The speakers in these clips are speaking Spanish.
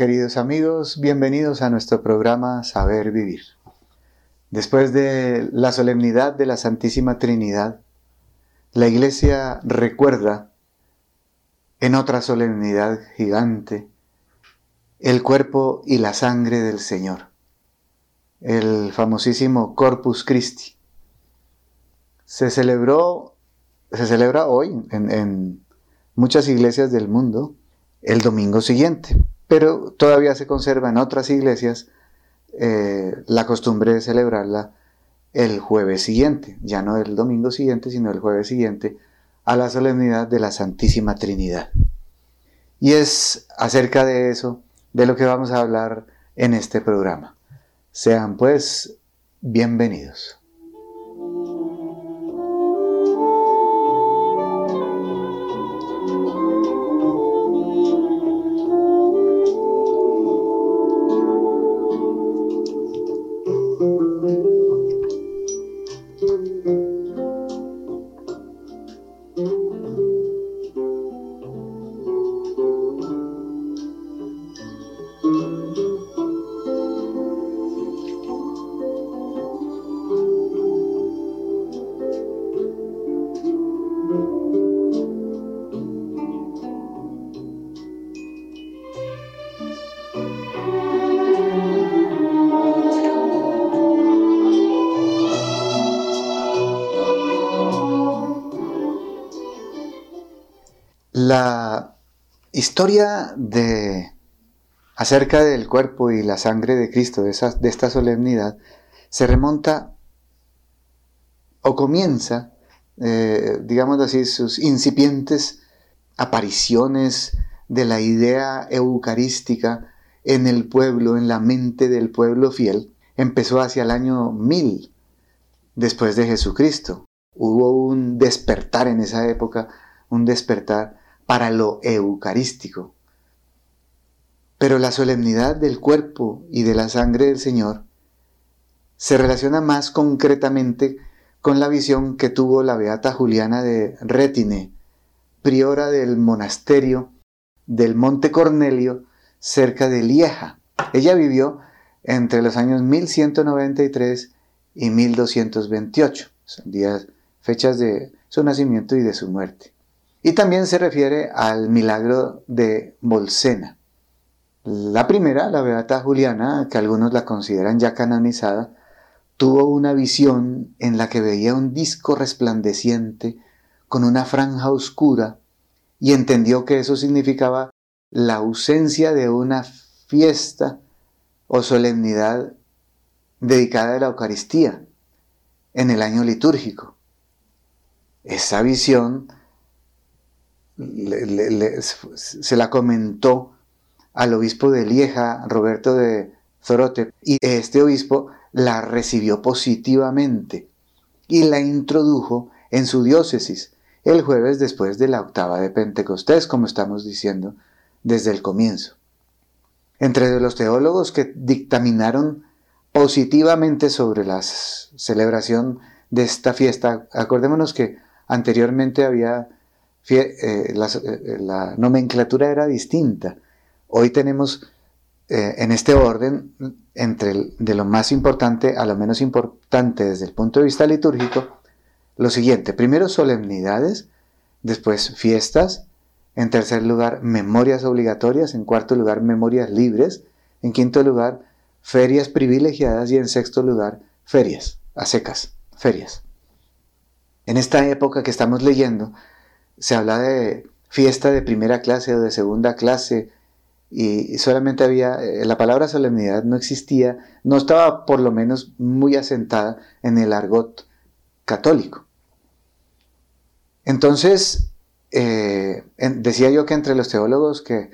Queridos amigos, bienvenidos a nuestro programa Saber Vivir. Después de la solemnidad de la Santísima Trinidad, la Iglesia recuerda en otra solemnidad gigante el cuerpo y la sangre del Señor, el famosísimo Corpus Christi. Se celebró, se celebra hoy en, en muchas iglesias del mundo el domingo siguiente, pero todavía se conserva en otras iglesias eh, la costumbre de celebrarla el jueves siguiente, ya no el domingo siguiente, sino el jueves siguiente, a la solemnidad de la Santísima Trinidad. Y es acerca de eso de lo que vamos a hablar en este programa. Sean pues bienvenidos. Historia de acerca del cuerpo y la sangre de Cristo, de, de esta solemnidad, se remonta o comienza, eh, digamos así, sus incipientes apariciones de la idea eucarística en el pueblo, en la mente del pueblo fiel, empezó hacia el año 1000 después de Jesucristo. Hubo un despertar en esa época, un despertar para lo eucarístico. Pero la solemnidad del cuerpo y de la sangre del Señor se relaciona más concretamente con la visión que tuvo la beata Juliana de Rétine, priora del monasterio del Monte Cornelio cerca de Lieja. Ella vivió entre los años 1193 y 1228, son días, fechas de su nacimiento y de su muerte. Y también se refiere al milagro de Bolsena. La primera, la Beata Juliana, que algunos la consideran ya canonizada, tuvo una visión en la que veía un disco resplandeciente con una franja oscura y entendió que eso significaba la ausencia de una fiesta o solemnidad dedicada a la Eucaristía en el año litúrgico. Esa visión se la comentó al obispo de Lieja, Roberto de Zorote, y este obispo la recibió positivamente y la introdujo en su diócesis el jueves después de la octava de Pentecostés, como estamos diciendo desde el comienzo. Entre los teólogos que dictaminaron positivamente sobre la celebración de esta fiesta, acordémonos que anteriormente había eh, eh, la, nomenclatura era distinta. Hoy tenemos eh, en este orden, entre de lo más importante a lo menos importante desde el punto de vista litúrgico, lo siguiente. Primero solemnidades, después fiestas, en tercer lugar memorias obligatorias, en cuarto lugar memorias libres, en quinto lugar ferias privilegiadas y en sexto lugar ferias, a secas, ferias. En esta época que estamos leyendo, se habla de fiesta de primera clase o de segunda clase y solamente había, eh, la palabra solemnidad no existía, no estaba por lo menos muy asentada en el argot católico. Entonces, eh, decía yo que entre los teólogos que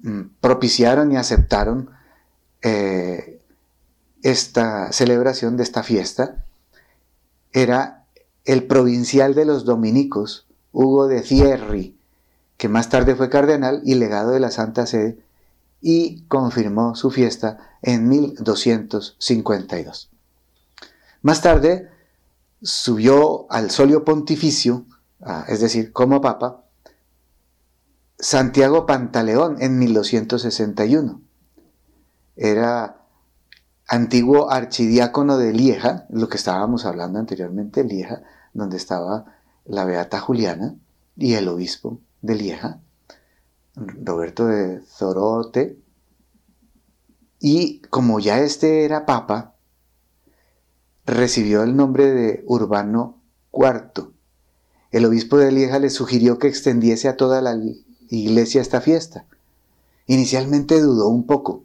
mm, propiciaron y aceptaron eh, esta celebración de esta fiesta, era el provincial de los dominicos, Hugo de Thierry, que más tarde fue cardenal y legado de la Santa Sede, y confirmó su fiesta en 1252. Más tarde subió al solio pontificio, es decir, como papa, Santiago Pantaleón en 1261. Era antiguo archidiácono de Lieja, lo que estábamos hablando anteriormente, Lieja, donde estaba la Beata Juliana y el obispo de Lieja, Roberto de Zorote. Y como ya este era papa, recibió el nombre de Urbano IV. El obispo de Lieja le sugirió que extendiese a toda la iglesia esta fiesta. Inicialmente dudó un poco,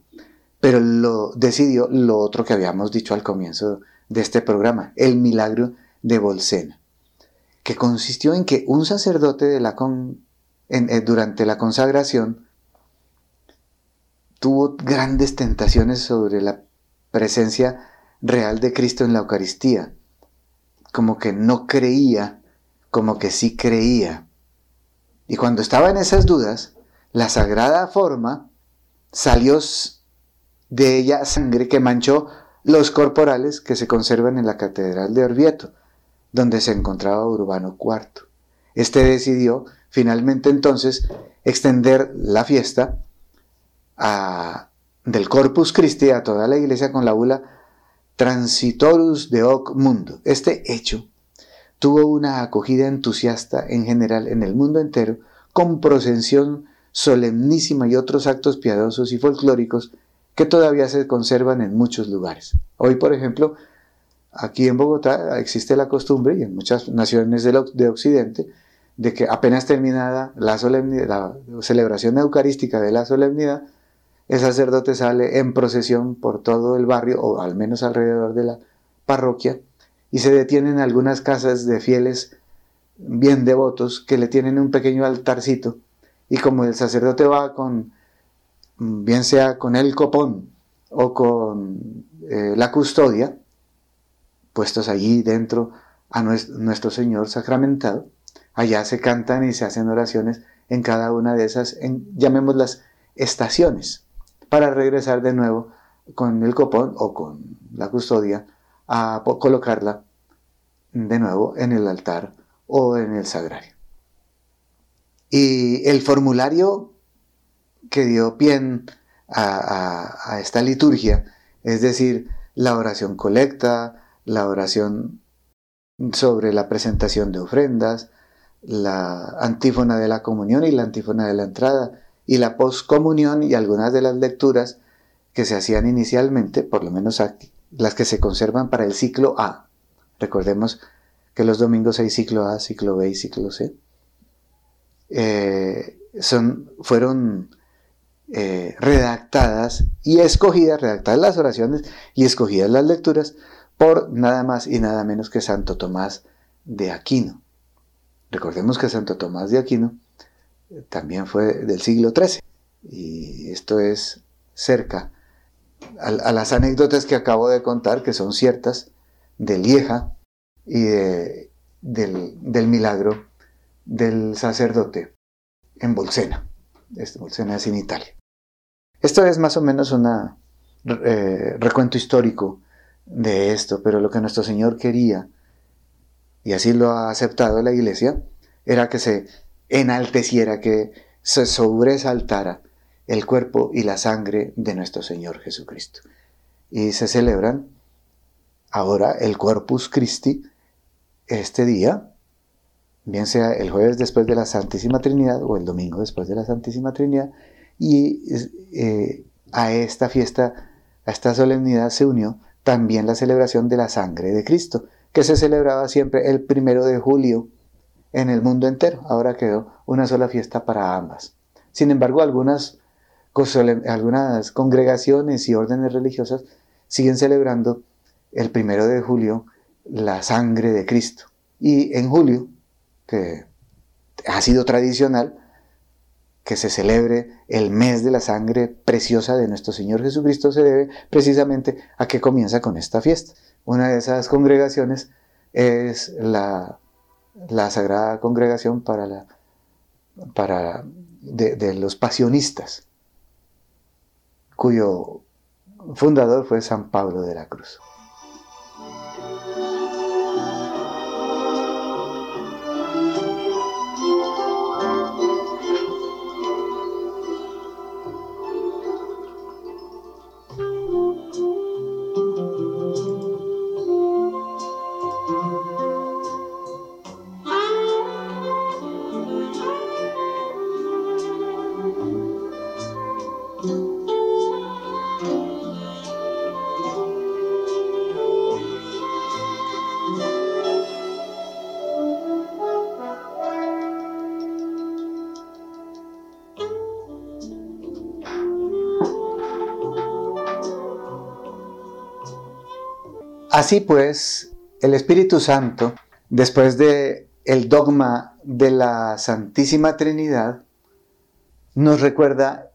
pero lo decidió lo otro que habíamos dicho al comienzo de este programa, el milagro de Bolsena, que consistió en que un sacerdote de la eh, durante la consagración tuvo grandes tentaciones sobre la presencia real de Cristo en la Eucaristía, como que no creía, como que sí creía. Y cuando estaba en esas dudas, la sagrada forma salió de ella sangre que manchó los corporales que se conservan en la Catedral de Orvieto, donde se encontraba Urbano IV. Este decidió finalmente entonces extender la fiesta del Corpus Christi a toda la iglesia con la bula Transitorus de Hoc Mundo. Este hecho tuvo una acogida entusiasta en general en el mundo entero, con procesión solemnísima y otros actos piadosos y folclóricos que todavía se conservan en muchos lugares. Hoy, por ejemplo, aquí en Bogotá existe la costumbre, y en muchas naciones de Occidente, de que apenas terminada la, celebración eucarística de la solemnidad, el sacerdote sale en procesión por todo el barrio, o al menos alrededor de la parroquia, y se detiene en algunas casas de fieles bien devotos que le tienen un pequeño altarcito, y como el sacerdote va con, bien sea con el copón o con eh, la custodia, puestos allí dentro a nuestro Señor sacramentado, allá se cantan y se hacen oraciones en cada una de esas, llamémoslas estaciones, para regresar de nuevo con el copón o con la custodia a colocarla de nuevo en el altar o en el sagrario. Y el formulario que dio pie a, esta liturgia, es decir, la oración colecta, la oración sobre la presentación de ofrendas, la antífona de la comunión y la antífona de la entrada, y la poscomunión y algunas de las lecturas que se hacían inicialmente, por lo menos aquí, las que se conservan para el ciclo A. Recordemos que los domingos hay ciclo A, ciclo B y ciclo C. Eh, son, fueron eh, redactadas y escogidas, redactadas las oraciones y escogidas las lecturas por nada más y nada menos que Santo Tomás de Aquino. Recordemos que Santo Tomás de Aquino también fue del siglo XIII y esto es cerca a, las anécdotas que acabo de contar, que son ciertas, de Lieja y del, milagro del sacerdote en Bolsena. Este, Bolsena es en Italia. Esto es más o menos un eh, recuento histórico de esto, pero lo que nuestro Señor quería, y así lo ha aceptado la Iglesia, era que se enalteciera, que se sobresaltara el cuerpo y la sangre de nuestro Señor Jesucristo. Y se celebran ahora el Corpus Christi este día, bien sea el jueves después de la Santísima Trinidad o el domingo después de la Santísima Trinidad, y eh, a esta fiesta, a esta solemnidad se unió también la celebración de la sangre de Cristo, que se celebraba siempre el primero de julio en el mundo entero. Ahora quedó una sola fiesta para ambas. Sin embargo, algunas, algunas congregaciones y órdenes religiosas siguen celebrando el primero de julio la sangre de Cristo. Y en julio, que ha sido tradicional, que se celebre el mes de la sangre preciosa de nuestro Señor Jesucristo se debe precisamente a que comienza con esta fiesta. Una de esas congregaciones es la Sagrada Congregación para, de, los pasionistas, cuyo fundador fue San Pablo de la Cruz. Así pues, el Espíritu Santo, después de el dogma de la Santísima Trinidad, nos recuerda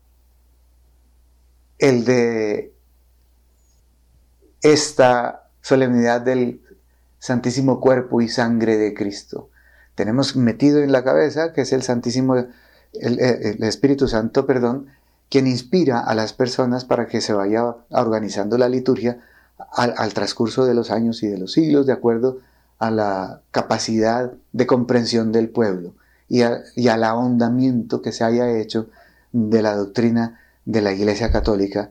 el de esta solemnidad del Santísimo Cuerpo y Sangre de Cristo. Tenemos metido en la cabeza que es el Santísimo, el, Espíritu Santo, perdón, quien inspira a las personas para que se vaya organizando la liturgia al, transcurso de los años y de los siglos, de acuerdo a la capacidad de comprensión del pueblo y, y al ahondamiento que se haya hecho de la doctrina de la Iglesia Católica,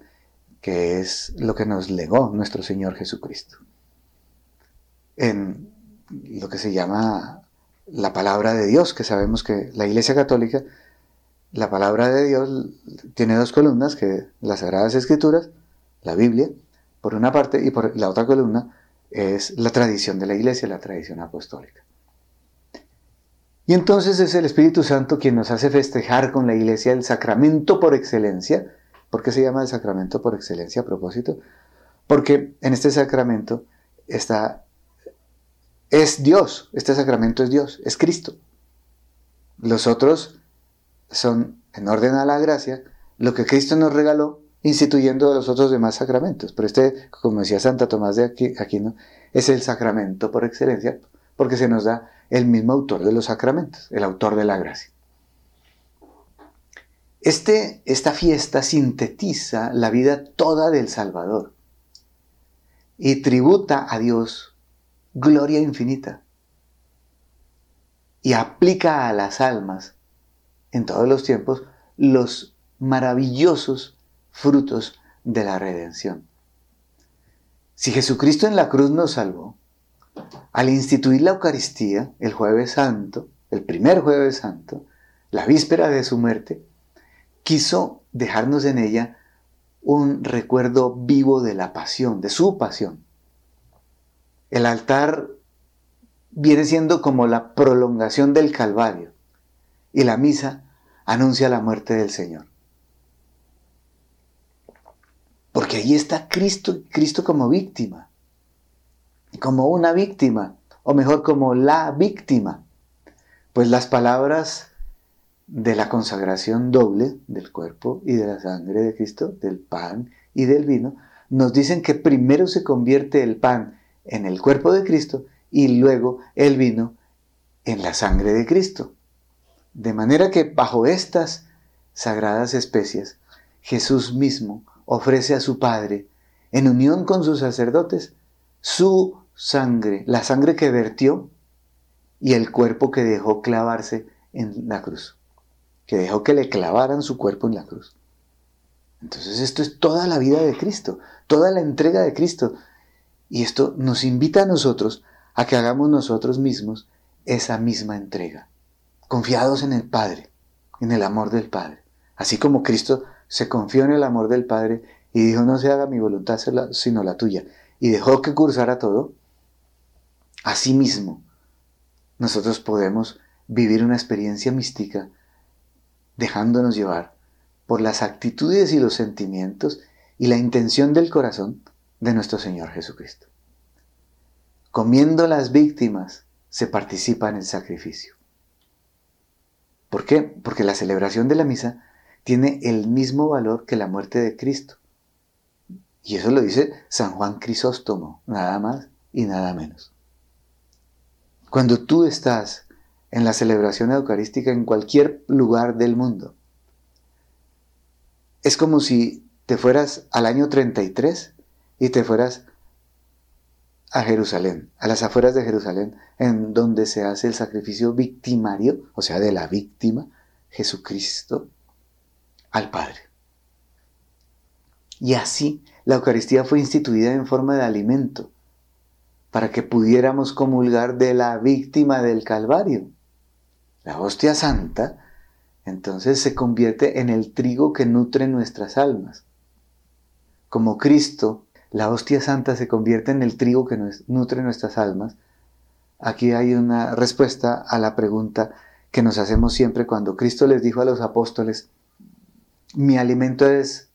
que es lo que nos legó nuestro Señor Jesucristo. En lo que se llama la palabra de Dios, que sabemos que la Iglesia Católica, la palabra de Dios tiene dos columnas, que las Sagradas Escrituras, la Biblia, por una parte, y por la otra columna es la tradición de la Iglesia, la tradición apostólica. Y entonces es el Espíritu Santo quien nos hace festejar con la Iglesia el sacramento por excelencia. ¿Por qué se llama el sacramento por excelencia a propósito? Porque en este sacramento está es Dios, este sacramento es Dios, es Cristo. Los otros son, en orden a la gracia, lo que Cristo nos regaló instituyendo los otros demás sacramentos. Pero este, como decía Santa Tomás de Aquino, es el sacramento por excelencia, porque se nos da el mismo autor de los sacramentos, el autor de la gracia. Este, esta fiesta sintetiza la vida toda del Salvador y tributa a Dios gloria infinita y aplica a las almas en todos los tiempos los maravillosos frutos de la redención. Si Jesucristo en la cruz nos salvó, al instituir la Eucaristía el jueves santo, el primer jueves santo, la víspera de su muerte, quiso dejarnos en ella un recuerdo vivo de la pasión, de su pasión. El altar viene siendo como la prolongación del Calvario y la misa anuncia la muerte del Señor. Porque ahí está Cristo, Cristo como víctima, como una víctima, o mejor como la víctima. Pues las palabras de la consagración doble del cuerpo y de la sangre de Cristo, del pan y del vino, nos dicen que primero se convierte el pan en el cuerpo de Cristo y luego el vino en la sangre de Cristo. De manera que bajo estas sagradas especias, Jesús mismo ofrece a su Padre, en unión con sus sacerdotes, su sangre, la sangre que vertió y el cuerpo que dejó clavarse en la cruz, que dejó que le clavaran su cuerpo en la cruz. Entonces esto es toda la vida de Cristo, toda la entrega de Cristo. Y esto nos invita a nosotros a que hagamos nosotros mismos esa misma entrega, confiados en el Padre, en el amor del Padre. Así como Cristo se confió en el amor del Padre y dijo, no se haga mi voluntad sino la tuya, y dejó que cursara todo, asimismo nosotros podemos vivir una experiencia mística dejándonos llevar por las actitudes y los sentimientos y la intención del corazón de nuestro Señor Jesucristo. Comiendo las víctimas se participa en el sacrificio. ¿Por qué? Porque la celebración de la misa tiene el mismo valor que la muerte de Cristo. Y eso lo dice San Juan Crisóstomo, nada más y nada menos. Cuando tú estás en la celebración eucarística en cualquier lugar del mundo, es como si te fueras al año 33 y te fueras a Jerusalén, a las afueras de Jerusalén, en donde se hace el sacrificio victimario, o sea, de la víctima, Jesucristo, al Padre. Y así la Eucaristía fue instituida en forma de alimento, para que pudiéramos comulgar de la víctima del Calvario. La hostia santa entonces se convierte en el trigo que nutre nuestras almas. Como Cristo, la hostia santa se convierte en el trigo que nutre nuestras almas. Aquí hay una respuesta a la pregunta que nos hacemos siempre cuando Cristo les dijo a los apóstoles, mi alimento es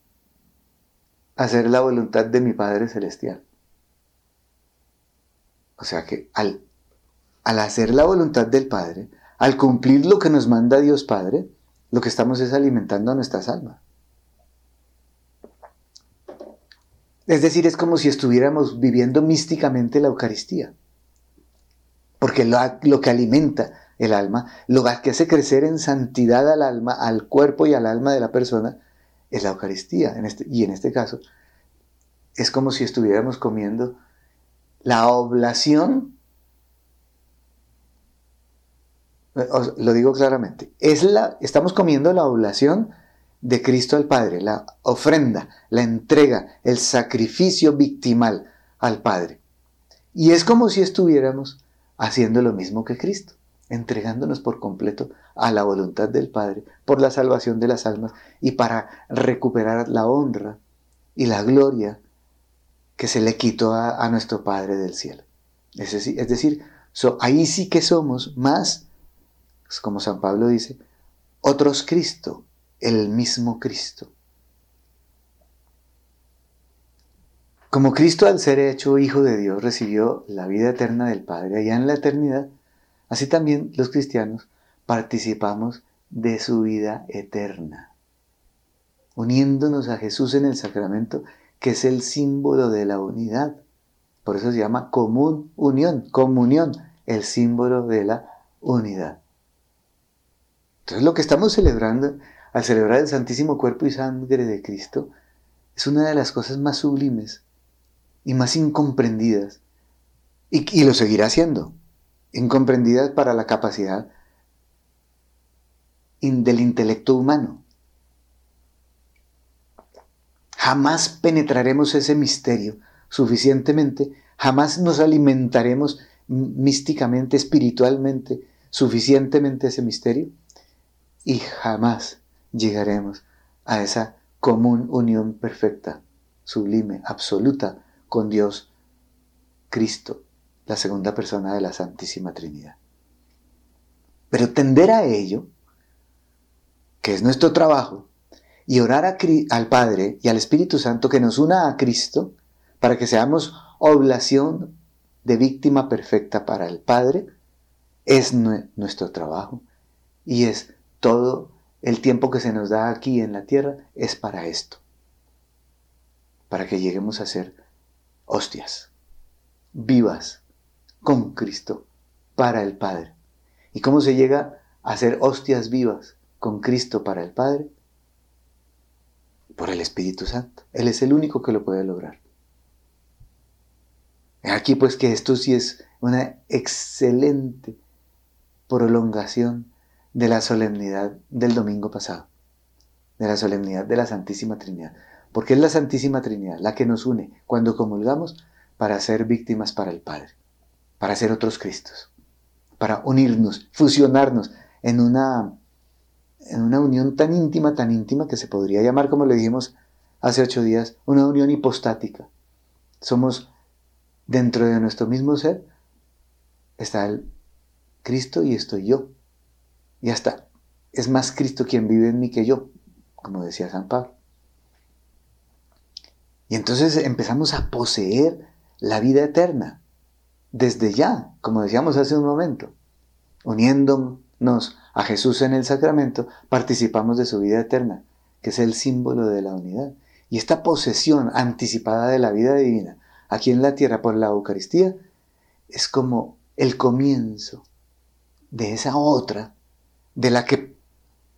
hacer la voluntad de mi Padre Celestial. O sea que al, al hacer la voluntad del Padre, al cumplir lo que nos manda Dios Padre, lo que estamos es alimentando a nuestras almas. Es decir, es como si estuviéramos viviendo místicamente la Eucaristía. Porque lo, que alimenta el alma, lo que hace crecer en santidad al alma, al cuerpo y al alma de la persona, es la Eucaristía. Este, y en este caso, es como si estuviéramos comiendo la oblación. lo digo claramente, es la, estamos comiendo la oblación de Cristo al Padre, la ofrenda, la entrega, el sacrificio victimal al Padre. Y es como si estuviéramos haciendo lo mismo que Cristo, entregándonos por completo a la voluntad del Padre por la salvación de las almas y para recuperar la honra y la gloria que se le quitó a, nuestro Padre del cielo. Es decir, es decir ahí sí que somos más, como San Pablo dice, otros Cristo, el mismo Cristo. Como Cristo al ser hecho Hijo de Dios recibió la vida eterna del Padre allá en la eternidad, así también los cristianos participamos de su vida eterna, uniéndonos a Jesús en el sacramento, que es el símbolo de la unidad. Por eso se llama común unión, comunión, el símbolo de la unidad. Entonces lo que estamos celebrando al celebrar el Santísimo Cuerpo y Sangre de Cristo, es una de las cosas más sublimes y más incomprendidas, y, lo seguirá siendo, incomprendidas para la capacidad del intelecto humano. Jamás penetraremos ese misterio suficientemente, jamás nos alimentaremos místicamente, espiritualmente, suficientemente ese misterio, y jamás llegaremos a esa común unión perfecta, sublime, absoluta con Dios, Cristo, la segunda persona de la Santísima Trinidad. Pero tender a ello, que es nuestro trabajo, y orar al Padre y al Espíritu Santo que nos una a Cristo, para que seamos oblación de víctima perfecta para el Padre, es nuestro trabajo y es todo el tiempo que se nos da aquí en la tierra es para esto, para que lleguemos a ser hostias vivas con Cristo para el Padre. ¿Y cómo se llega a ser hostias vivas con Cristo para el Padre? Por el Espíritu Santo. Él es el único que lo puede lograr. Aquí pues que esto sí es una excelente prolongación de la solemnidad del domingo pasado, de la solemnidad de la Santísima Trinidad. Porque es la Santísima Trinidad la que nos une cuando comulgamos para ser víctimas para el Padre, para ser otros Cristos, para unirnos, fusionarnos en una, en una unión tan íntima, tan íntima que se podría llamar, como le dijimos hace ocho días, una unión hipostática. Somos dentro de nuestro mismo ser, está el Cristo y estoy yo. Y hasta es más Cristo quien vive en mí que yo, como decía San Pablo. Y entonces empezamos a poseer la vida eterna, desde ya, como decíamos hace un momento. Uniéndonos a Jesús en el sacramento, participamos de su vida eterna, que es el símbolo de la unidad. Y esta posesión anticipada de la vida divina aquí en la tierra por la Eucaristía es como el comienzo de esa otra de la que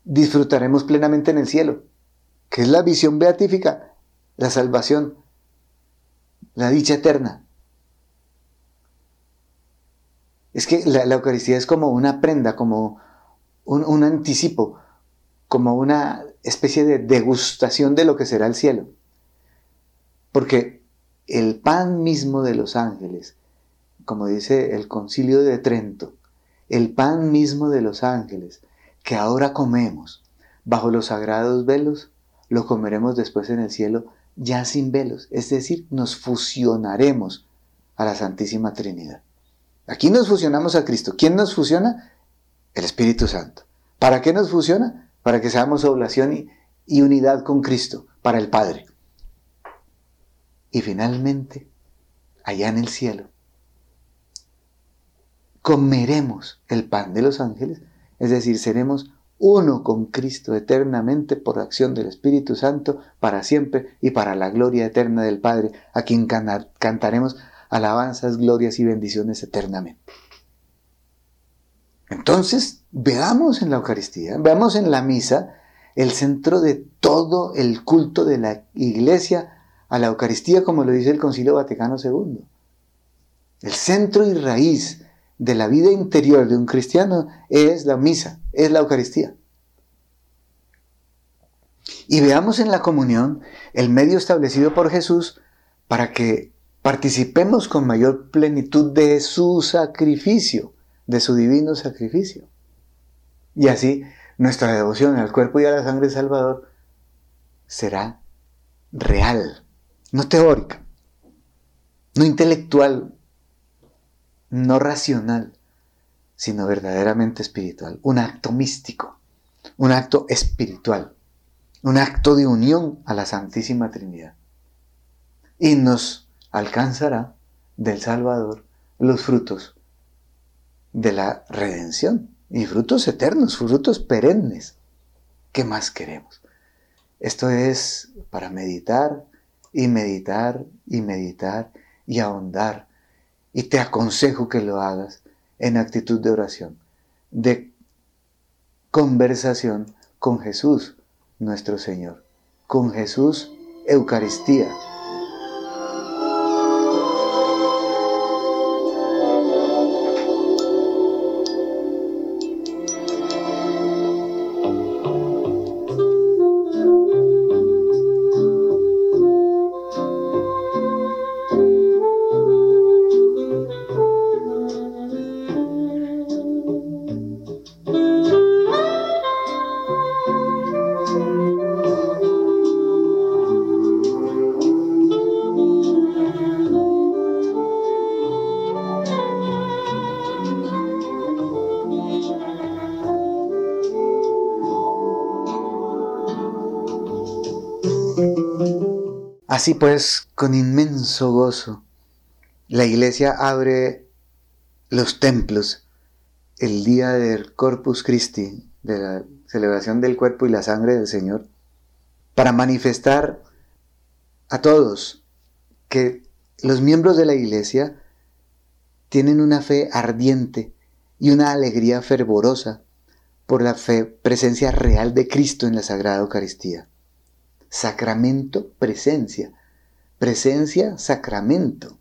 disfrutaremos plenamente en el cielo, que es la visión beatífica, la salvación, la dicha eterna. Es que la, Eucaristía es como una prenda, como un, un anticipo, como una especie de degustación de lo que será el cielo. Porque el pan mismo de los ángeles, como dice el concilio de Trento, el pan mismo de los ángeles, que ahora comemos bajo los sagrados velos, lo comeremos después en el cielo ya sin velos, es decir, nos fusionaremos a la Santísima Trinidad. Aquí nos fusionamos a Cristo. ¿Quién nos fusiona? El Espíritu Santo. ¿Para qué nos fusiona? Para que seamos oblación y, y unidad con Cristo, para el Padre. Y finalmente, allá en el cielo, comeremos el pan de los ángeles, es decir, seremos uno con Cristo eternamente por acción del Espíritu Santo para siempre y para la gloria eterna del Padre, a quien cantaremos alabanzas, glorias y bendiciones eternamente. Entonces, veamos en la Eucaristía, veamos en la misa el centro de todo el culto de la Iglesia a la Eucaristía, como lo dice el Concilio Vaticano II. El centro y raíz de la vida interior de un cristiano es la misa, es la Eucaristía. Y veamos en la comunión el medio establecido por Jesús para que participemos con mayor plenitud de su sacrificio, de su divino sacrificio. Y así nuestra devoción al cuerpo y a la sangre Salvador será real, no teórica, no intelectual, no racional, sino verdaderamente espiritual, un acto místico, un acto espiritual, un acto de unión a la Santísima Trinidad. Y nos alcanzará del Salvador los frutos de la redención y frutos eternos, frutos perennes. ¿Qué más queremos? Esto es para meditar y meditar y meditar y ahondar. Y te aconsejo que lo hagas en actitud de oración, de conversación con Jesús, nuestro Señor, con Jesús, Eucaristía. Así pues, con inmenso gozo, la iglesia abre los templos el día del Corpus Christi, de la celebración del cuerpo y la sangre del Señor, para manifestar a todos que los miembros de la iglesia tienen una fe ardiente y una alegría fervorosa por la fe, presencia real de Cristo en la Sagrada Eucaristía. Sacramento, presencia. Presencia, sacramento.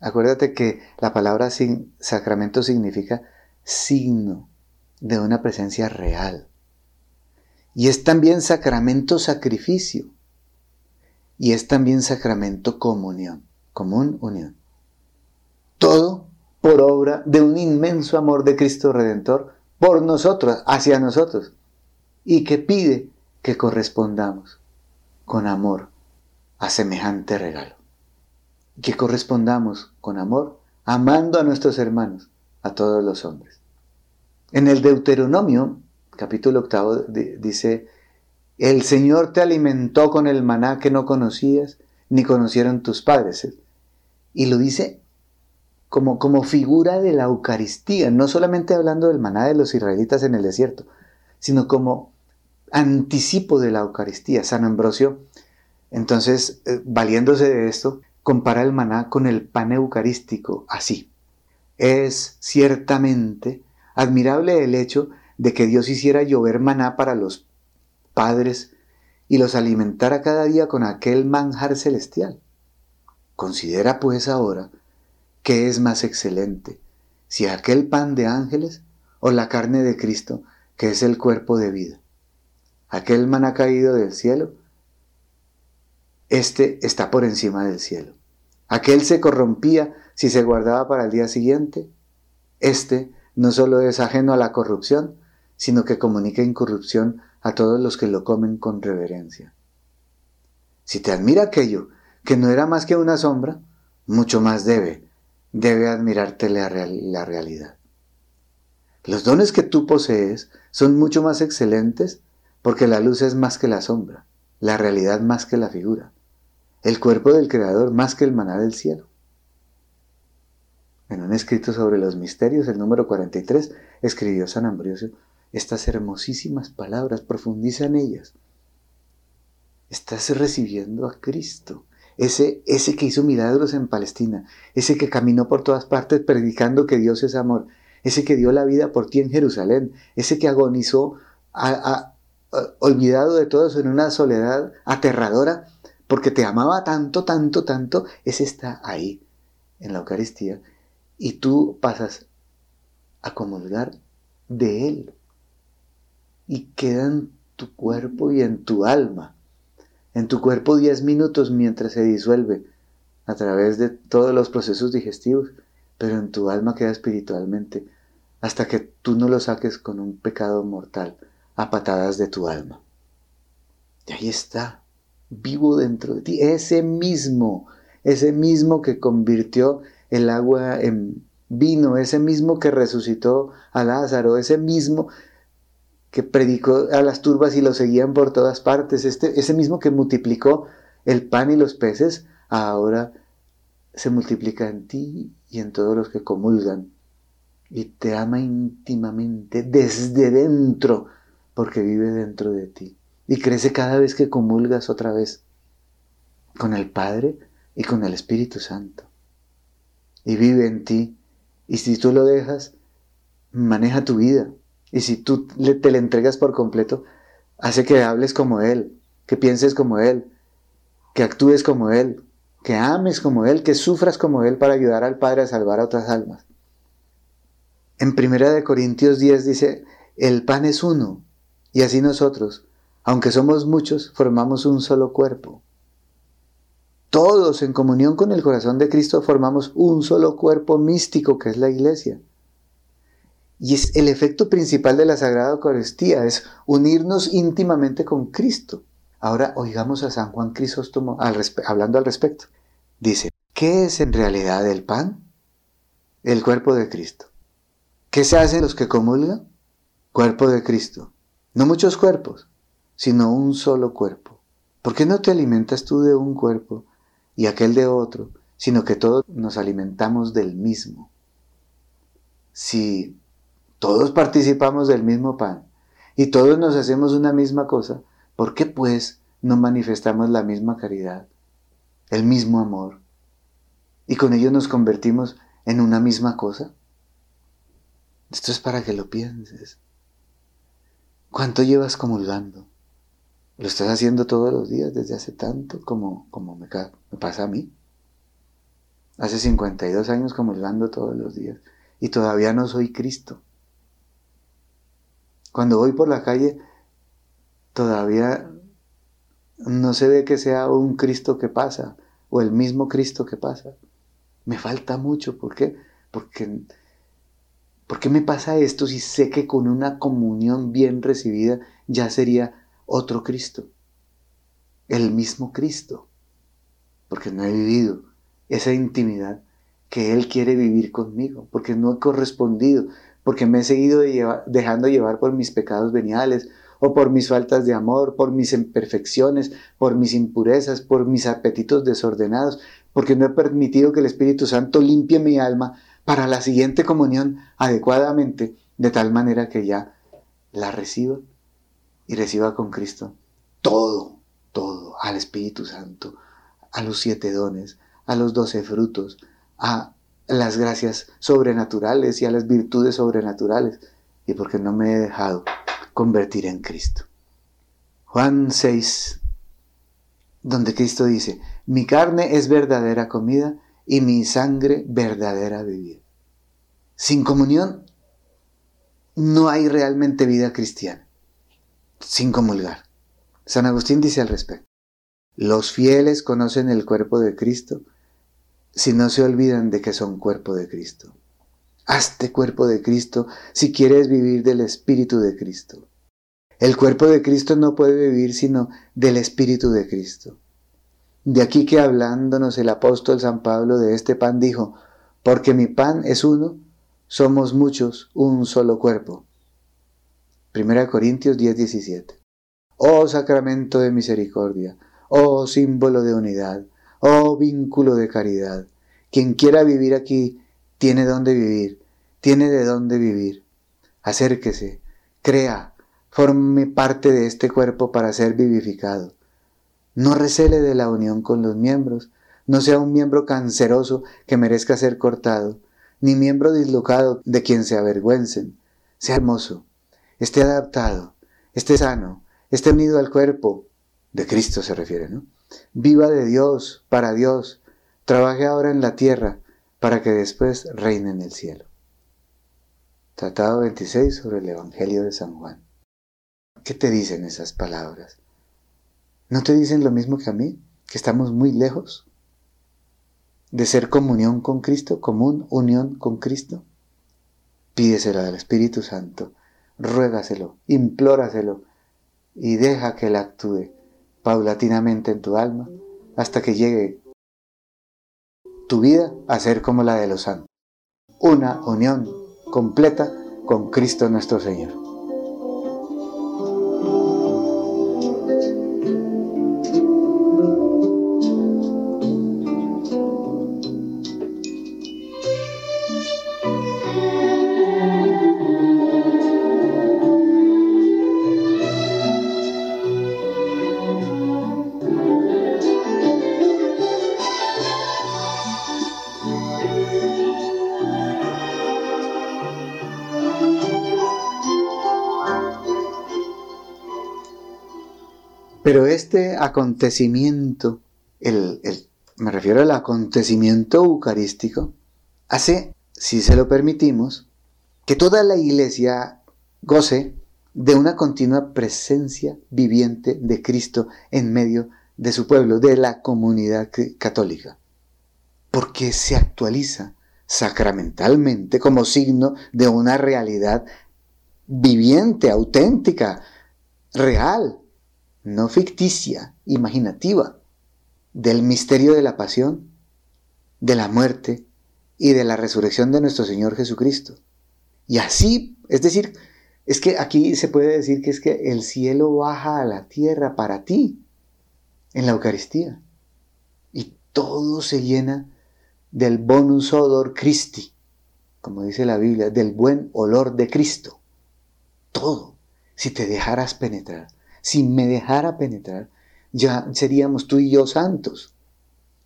Acuérdate que la palabra sacramento significa signo de una presencia real. Y es también sacramento sacrificio. Y es también sacramento comunión, común unión. Todo por obra de un inmenso amor de Cristo Redentor por nosotros, hacia nosotros, y que pide que correspondamos con amor a semejante regalo. Que correspondamos con amor amando a nuestros hermanos, a todos los hombres. En el Deuteronomio, capítulo octavo, dice, el Señor te alimentó con el maná que no conocías, ni conocieron tus padres. Y lo dice como, como figura de la Eucaristía, no solamente hablando del maná de los israelitas en el desierto, sino como anticipo de la Eucaristía. San Ambrosio, entonces, eh, valiéndose de esto, compara el maná con el pan eucarístico así. Es ciertamente admirable el hecho de que Dios hiciera llover maná para los padres y los alimentara cada día con aquel manjar celestial. Considera pues ahora qué es más excelente, si aquel pan de ángeles o la carne de Cristo, que es el cuerpo de vida aquel maná caído del cielo, este está por encima del cielo. Aquel se corrompía si se guardaba para el día siguiente. Este no solo es ajeno a la corrupción, sino que comunica incorrupción a todos los que lo comen con reverencia. Si te admira aquello que no era más que una sombra, mucho más debe, debe admirarte la, la realidad. Los dones que tú posees son mucho más excelentes porque la luz es más que la sombra, la realidad más que la figura, el cuerpo del Creador más que el maná del cielo. En un escrito sobre los misterios, el número 43, escribió San Ambrosio estas hermosísimas palabras, profundiza en ellas. Estás recibiendo a Cristo, ese, ese que hizo milagros en Palestina, ese que caminó por todas partes predicando que Dios es amor, ese que dio la vida por ti en Jerusalén, ese que agonizó olvidado de todos en una soledad aterradora, porque te amaba tanto, tanto, tanto, ese está ahí, en la Eucaristía, y tú pasas a comulgar de Él, y queda en tu cuerpo y en tu alma, en tu cuerpo 10 minutos mientras se disuelve a través de todos los procesos digestivos, pero en tu alma queda espiritualmente, hasta que tú no lo saques con un pecado mortal a patadas de tu alma. Y ahí está, vivo dentro de ti, ese mismo, ese mismo que convirtió el agua en vino, ese mismo que resucitó a Lázaro, ese mismo que predicó a las turbas y lo seguían por todas partes, este, ese mismo que multiplicó el pan y los peces, ahora se multiplica en ti y en todos los que comulgan. Y te ama íntimamente desde dentro porque vive dentro de ti y crece cada vez que comulgas otra vez con el Padre y con el Espíritu Santo. Y vive en ti. Y si tú lo dejas, maneja tu vida. Y si tú te le entregas por completo, hace que hables como Él, que pienses como Él, que actúes como Él, que ames como Él, que sufras como Él para ayudar al Padre a salvar a otras almas. En Primera de Corintios 10 dice, el pan es uno y así nosotros, aunque somos muchos, formamos un solo cuerpo. Todos en comunión con el corazón de Cristo formamos un solo cuerpo místico que es la iglesia. Y es el efecto principal de la Sagrada Eucaristía, es unirnos íntimamente con Cristo. Ahora oigamos a San Juan Crisóstomo hablando al respecto. Dice, ¿qué es en realidad el pan? El cuerpo de Cristo. ¿Qué se hacen los que comulgan? Cuerpo de Cristo. No muchos cuerpos, sino un solo cuerpo. ¿Por qué no te alimentas tú de un cuerpo y aquel de otro, sino que todos nos alimentamos del mismo? Si todos participamos del mismo pan y todos nos hacemos una misma cosa, ¿por qué pues no manifestamos la misma caridad, el mismo amor? Y con ello nos convertimos en una misma cosa. Esto es para que lo pienses. ¿Cuánto llevas comulgando? ¿Lo estás haciendo todos los días desde hace tanto como, como me, me pasa a mí? Hace 52 años comulgando todos los días y todavía no soy Cristo. Cuando voy por la calle, todavía no se ve que sea un Cristo que pasa o el mismo Cristo que pasa. Me falta mucho. ¿Por qué? Porque ¿Por qué me pasa esto si sé que con una comunión bien recibida ya sería otro Cristo? El mismo Cristo. Porque no he vivido esa intimidad que Él quiere vivir conmigo, porque no he correspondido, porque me he seguido dejando llevar por mis pecados veniales o por mis faltas de amor, por mis imperfecciones, por mis impurezas, por mis apetitos desordenados, porque no he permitido que el Espíritu Santo limpie mi alma para la siguiente comunión adecuadamente, de tal manera que ya la reciba y reciba con Cristo todo, todo, al Espíritu Santo, a los siete dones, a los doce frutos, a las gracias sobrenaturales y a las virtudes sobrenaturales, y porque no me he dejado convertir en Cristo. Juan 6, donde Cristo dice, mi carne es verdadera comida y mi sangre verdadera bebida. Sin comunión no hay realmente vida cristiana, sin comulgar. San Agustín dice al respecto, los fieles conocen el cuerpo de Cristo si no se olvidan de que son cuerpo de Cristo. Hazte cuerpo de Cristo si quieres vivir del Espíritu de Cristo. El cuerpo de Cristo no puede vivir sino del Espíritu de Cristo. De aquí que hablándonos el apóstol San Pablo de este pan dijo, porque mi pan es uno, somos muchos, un solo cuerpo. 1 Corintios 10, 17. Oh sacramento de misericordia, oh símbolo de unidad, oh vínculo de caridad, quien quiera vivir aquí tiene dónde vivir, tiene de dónde vivir. Acérquese, crea, forme parte de este cuerpo para ser vivificado. No recele de la unión con los miembros, no sea un miembro canceroso que merezca ser cortado, ni miembro dislocado de quien se avergüencen. Sea hermoso, esté adaptado, esté sano, esté unido al cuerpo, de Cristo se refiere, ¿no? Viva de Dios, para Dios, trabaje ahora en la tierra, para que después reine en el cielo. Tratado 26 sobre el Evangelio de San Juan. ¿Qué te dicen esas palabras? ¿No te dicen lo mismo que a mí? ¿Que estamos muy lejos de ser comunión con Cristo, común unión con Cristo? Pídeselo al Espíritu Santo, ruégaselo, implóraselo y deja que Él actúe paulatinamente en tu alma hasta que llegue tu vida a ser como la de los santos. Una unión completa con Cristo nuestro Señor. Acontecimiento, el, me refiero al acontecimiento eucarístico, hace, si se lo permitimos, que toda la iglesia goce de una continua presencia viviente de Cristo en medio de su pueblo, de la comunidad católica, porque se actualiza sacramentalmente como signo de una realidad viviente, auténtica, real, no ficticia, imaginativa, del misterio de la pasión, de la muerte y de la resurrección de nuestro Señor Jesucristo. Y así, es decir, es que aquí se puede decir que es que el cielo baja a la tierra para ti en la Eucaristía. Y todo se llena del bonus odor Christi, como dice la Biblia, del buen olor de Cristo. Todo, si te dejaras penetrar si me dejara penetrar, ya seríamos tú y yo santos,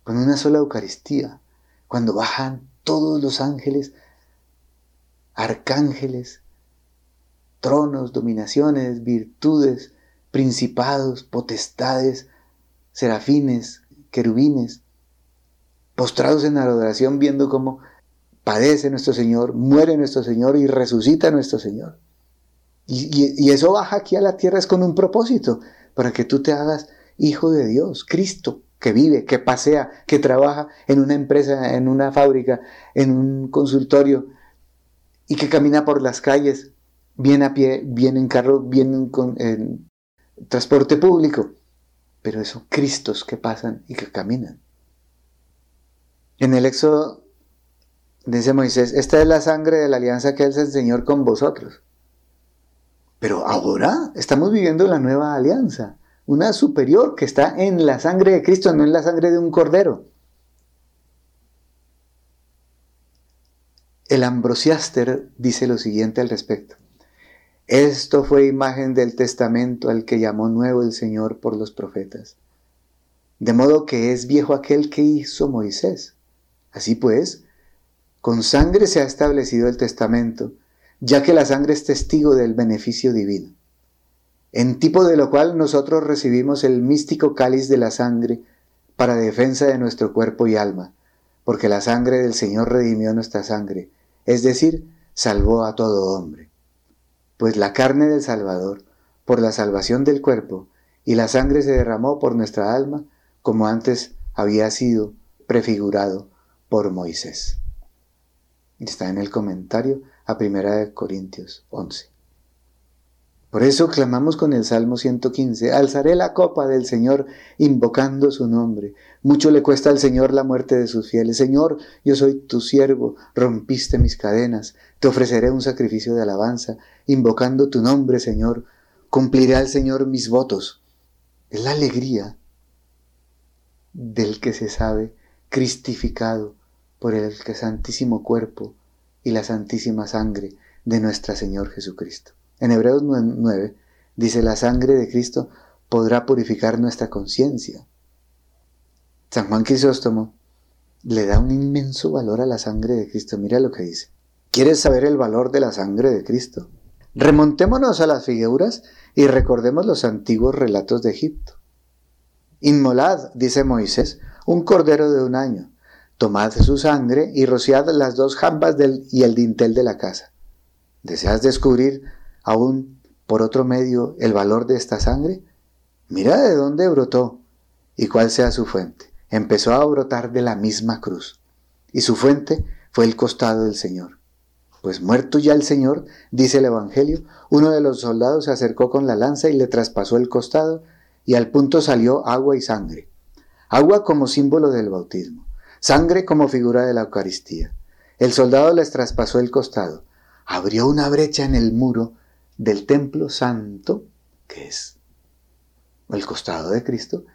con una sola Eucaristía, cuando bajan todos los ángeles, arcángeles, tronos, dominaciones, virtudes, principados, potestades, serafines, querubines, postrados en adoración viendo cómo padece nuestro Señor, muere nuestro Señor y resucita nuestro Señor. Y, eso baja aquí a la tierra es con un propósito, para que tú te hagas hijo de Dios, Cristo, que vive, que pasea, que trabaja en una empresa, en una fábrica, en un consultorio y que camina por las calles, bien a pie, bien en carro, bien en transporte público. Pero esos Cristos que pasan y que caminan. En el Éxodo dice Moisés, esta es la sangre de la alianza que Él se enseñó con vosotros. Pero ahora estamos viviendo la nueva alianza, una superior que está en la sangre de Cristo, no en la sangre de un cordero. El Ambrosiaster dice lo siguiente al respecto. Esto fue imagen del testamento al que llamó nuevo el Señor por los profetas. De modo que es viejo aquel que hizo Moisés. Así pues, con sangre se ha establecido el testamento, ya que la sangre es testigo del beneficio divino. En tipo de lo cual nosotros recibimos el místico cáliz de la sangre para defensa de nuestro cuerpo y alma, porque la sangre del Señor redimió nuestra sangre, es decir, salvó a todo hombre. Pues la carne del Salvador, por la salvación del cuerpo, y la sangre se derramó por nuestra alma, como antes había sido prefigurado por Moisés. Está en el comentario a Primera de Corintios 11. Por eso clamamos con el Salmo 115, alzaré la copa del Señor invocando su nombre. Mucho le cuesta al Señor la muerte de sus fieles. Señor, yo soy tu siervo, rompiste mis cadenas, te ofreceré un sacrificio de alabanza, invocando tu nombre, Señor. Cumpliré al Señor mis votos. Es la alegría del que se sabe cristificado por el santísimo cuerpo y la santísima sangre de nuestra Señor Jesucristo. En Hebreos 9 dice, la sangre de Cristo podrá purificar nuestra conciencia. San Juan Crisóstomo le da un inmenso valor a la sangre de Cristo. Mira lo que dice. ¿Quieres saber el valor de la sangre de Cristo? Remontémonos a las figuras y recordemos los antiguos relatos de Egipto. Inmolad, dice Moisés, un cordero de un año. Tomad su sangre y rociad las dos jambas y el dintel de la casa. ¿Deseas descubrir aún por otro medio el valor de esta sangre? Mira de dónde brotó y cuál sea su fuente. Empezó a brotar de la misma cruz, y su fuente fue el costado del Señor. Pues muerto ya el Señor, dice el Evangelio, uno de los soldados se acercó con la lanza y le traspasó el costado, y al punto salió agua y sangre. Agua como símbolo del bautismo, sangre como figura de la Eucaristía. El soldado les traspasó el costado, abrió una brecha en el muro del templo santo, que es el costado de Cristo,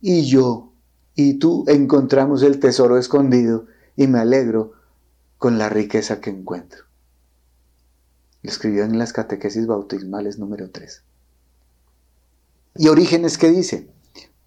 y yo y tú encontramos el tesoro escondido y me alegro con la riqueza que encuentro. Lo escribió en las catequesis bautismales número 3. Y Orígenes que dice,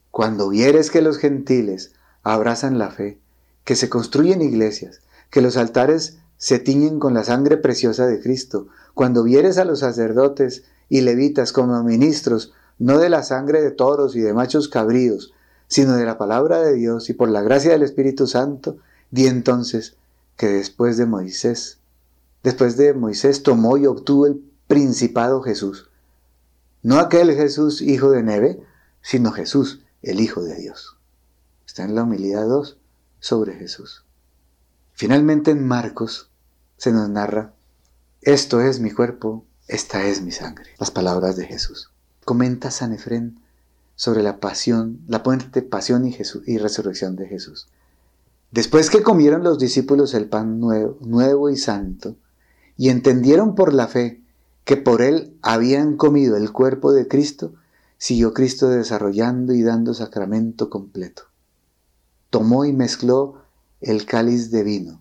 cuando vieres que los gentiles abrazan la fe, que se construyen iglesias, que los altares se tiñen con la sangre preciosa de Cristo, cuando vieres a los sacerdotes y levitas como ministros, no de la sangre de toros y de machos cabríos, sino de la palabra de Dios y por la gracia del Espíritu Santo, di entonces que después de Moisés, después de Moisés tomó y obtuvo el principado Jesús. No aquel Jesús hijo de Neve, sino Jesús, el Hijo de Dios. Está en la humildad 2 sobre Jesús. Finalmente en Marcos se nos narra, esto es mi cuerpo, esta es mi sangre. Las palabras de Jesús. Comenta San Efrén sobre la pasión, la puente pasión y, resurrección de Jesús. Después que comieron los discípulos el pan nuevo y santo, y entendieron por la fe que por él habían comido el cuerpo de Cristo, siguió Cristo desarrollando y dando sacramento completo. Tomó y mezcló el cáliz de vino.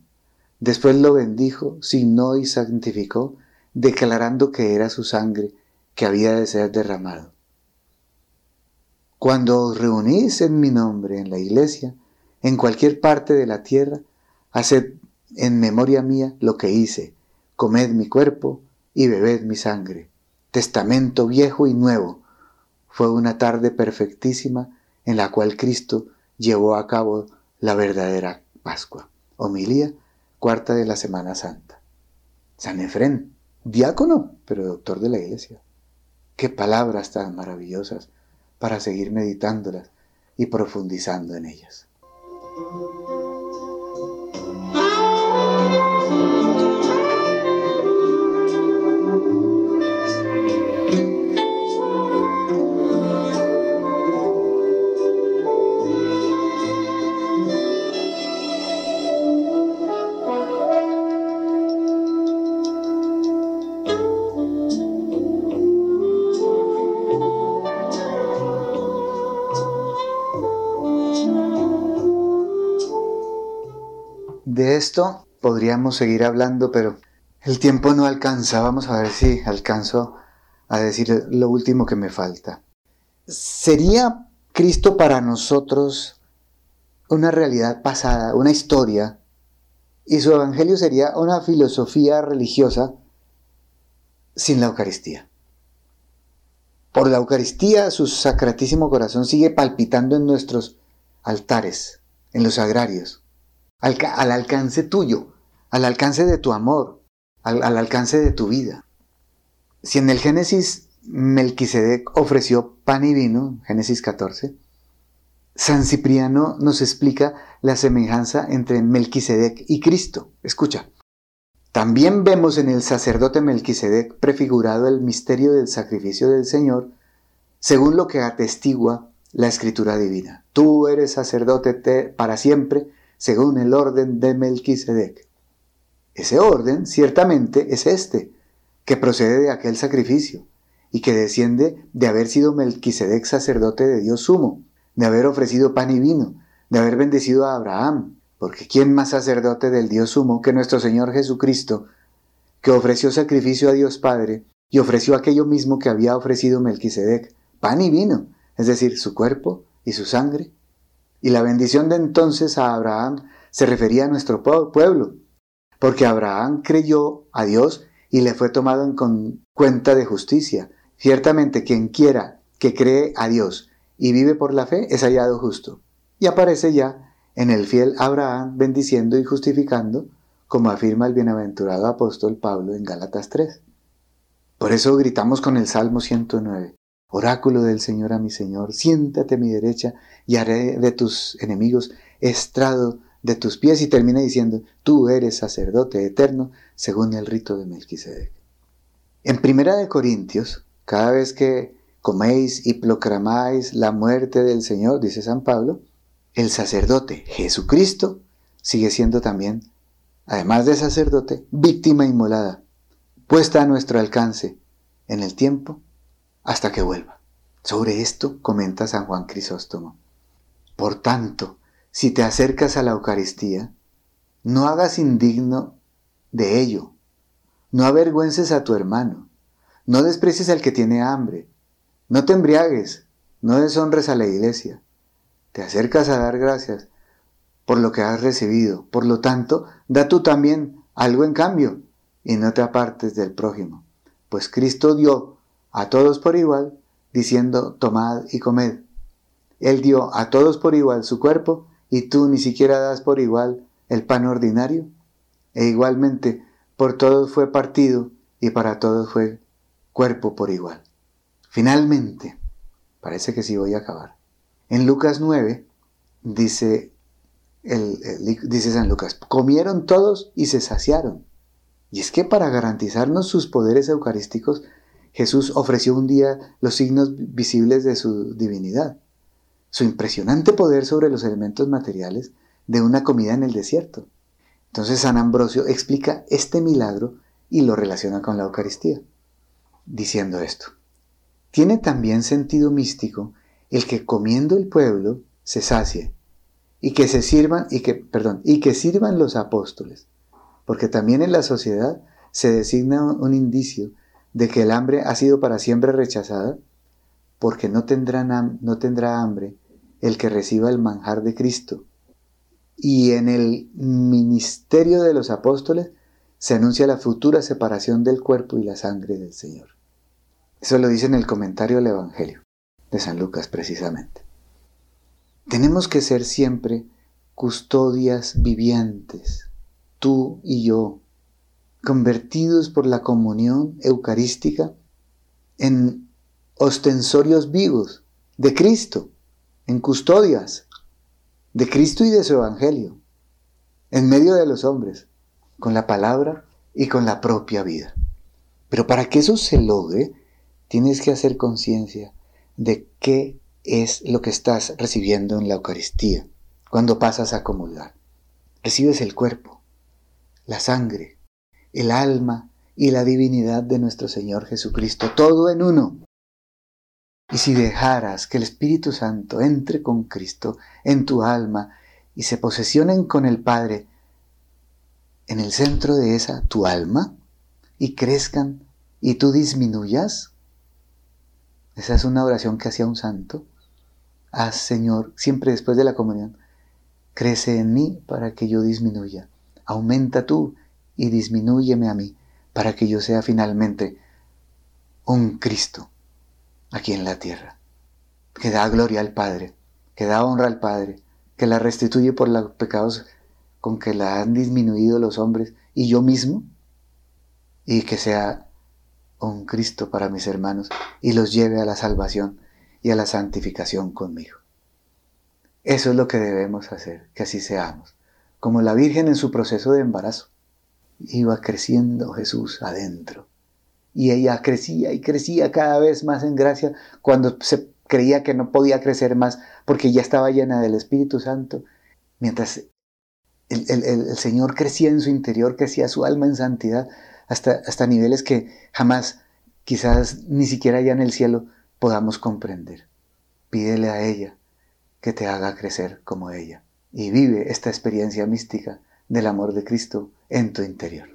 Después lo bendijo, signó y santificó, declarando que era su sangre que había de ser derramado. Cuando os reunís en mi nombre en la iglesia, en cualquier parte de la tierra, haced en memoria mía lo que hice, comed mi cuerpo y bebed mi sangre. Testamento viejo y nuevo. Fue una tarde perfectísima en la cual Cristo llevó a cabo la verdadera Pascua. Homilía, cuarta de la Semana Santa. San Efrén, diácono, pero doctor de la iglesia. Qué palabras tan maravillosas para seguir meditándolas y profundizando en ellas. Esto podríamos seguir hablando, pero el tiempo no alcanza. Vamos a ver si alcanzo a decir lo último que me falta. ¿Sería Cristo para nosotros una realidad pasada, una historia, y su evangelio sería una filosofía religiosa sin la Eucaristía? Por la Eucaristía su sacratísimo corazón sigue palpitando en nuestros altares, en los agrarios al, alcance tuyo, al alcance de tu amor, al, al alcance de tu vida. Si en el Génesis Melquisedec ofreció pan y vino, Génesis 14, San Cipriano nos explica la semejanza entre Melquisedec y Cristo. Escucha. También vemos en el sacerdote Melquisedec prefigurado el misterio del sacrificio del Señor, según lo que atestigua la escritura divina. Tú eres sacerdote para siempre según el orden de Melquisedec. Ese orden, ciertamente, es este, que procede de aquel sacrificio, y que desciende de haber sido Melquisedec sacerdote de Dios sumo, de haber ofrecido pan y vino, de haber bendecido a Abraham, Porque ¿quién más sacerdote del Dios sumo que nuestro Señor Jesucristo, que ofreció sacrificio a Dios Padre y ofreció aquello mismo que había ofrecido Melquisedec, pan y vino, es decir, su cuerpo y su sangre? Y la bendición de entonces a Abraham se refería a nuestro pueblo, porque Abraham creyó a Dios y le fue tomado en cuenta de justicia. Ciertamente quien quiera que cree a Dios y vive por la fe es hallado justo. Y aparece ya en el fiel Abraham bendiciendo y justificando, como afirma el bienaventurado apóstol Pablo en Gálatas 3. Por eso gritamos con el Salmo 109, Oráculo del Señor a mi Señor, siéntate a mi derecha y haré de tus enemigos estrado de tus pies y termina diciendo, tú eres sacerdote eterno según el rito de Melquisedec. En Primera de Corintios, cada vez que coméis y proclamáis la muerte del Señor, dice San Pablo, el sacerdote Jesucristo sigue siendo también, además de sacerdote, víctima inmolada, puesta a nuestro alcance en el tiempo hasta que vuelva. Sobre esto comenta San Juan Crisóstomo. Por tanto, si te acercas a la Eucaristía, no hagas indigno de ello, no avergüences a tu hermano, no desprecies al que tiene hambre, no te embriagues, no deshonres a la iglesia. Te acercas a dar gracias por lo que has recibido, por lo tanto, da tú también algo en cambio y no te apartes del prójimo, pues Cristo dio a todos por igual, diciendo, tomad y comed. Él dio a todos por igual su cuerpo, y tú ni siquiera das por igual el pan ordinario? E igualmente, por todos fue partido y para todos fue cuerpo por igual. Finalmente, parece que sí voy a acabar. En Lucas 9 dice, dice San Lucas, comieron todos y se saciaron. Y es que para garantizarnos sus poderes eucarísticos, Jesús ofreció un día los signos visibles de su divinidad su impresionante poder sobre los elementos materiales de una comida en el desierto. Entonces San Ambrosio explica este milagro y lo relaciona con la Eucaristía, diciendo esto. Tiene también sentido místico el que comiendo el pueblo se sacie y que se sirvan y que perdón, y que sirvan los apóstoles, porque también en la sociedad se designa un indicio de que el hambre ha sido para siempre rechazada, porque no, tendrá hambre el que reciba el manjar de Cristo. Y en el ministerio de los apóstoles se anuncia la futura separación del cuerpo y la sangre del Señor. Eso lo dice en el comentario del Evangelio de San Lucas precisamente. Tenemos que ser siempre custodias vivientes, tú y yo, convertidos por la comunión eucarística en ostensorios vivos de Cristo en custodias de Cristo y de su Evangelio, en medio de los hombres, con la palabra y con la propia vida. Pero para que eso se logre, tienes que hacer conciencia de qué es lo que estás recibiendo en la Eucaristía cuando pasas a comulgar. Recibes el cuerpo, la sangre, el alma y la divinidad de nuestro Señor Jesucristo, todo en uno. Y si dejaras que el Espíritu Santo entre con Cristo en tu alma y se posesionen con el Padre en el centro de esa tu alma y crezcan y tú disminuyas, esa es una oración que hacía un santo. Haz, Señor, siempre después de la comunión, crece en mí para que yo disminuya. Aumenta tú y disminúyeme a mí para que yo sea finalmente un Cristo aquí en la tierra, que da gloria al Padre, que da honra al Padre, que la restituye por los pecados con que la han disminuido los hombres y yo mismo, y que sea un Cristo para mis hermanos y los lleve a la salvación y a la santificación conmigo. Eso es lo que debemos hacer, que así seamos, como la Virgen en su proceso de embarazo. Iba creciendo Jesús adentro. Y ella crecía y crecía cada vez más en gracia cuando se creía que no podía crecer más porque ya estaba llena del Espíritu Santo, mientras el, Señor crecía en su interior, crecía su alma en santidad hasta, hasta niveles que jamás, quizás ni siquiera ya en el cielo, podamos comprender. Pídele a ella que te haga crecer como ella. Y vive esta experiencia mística del amor de Cristo en tu interior.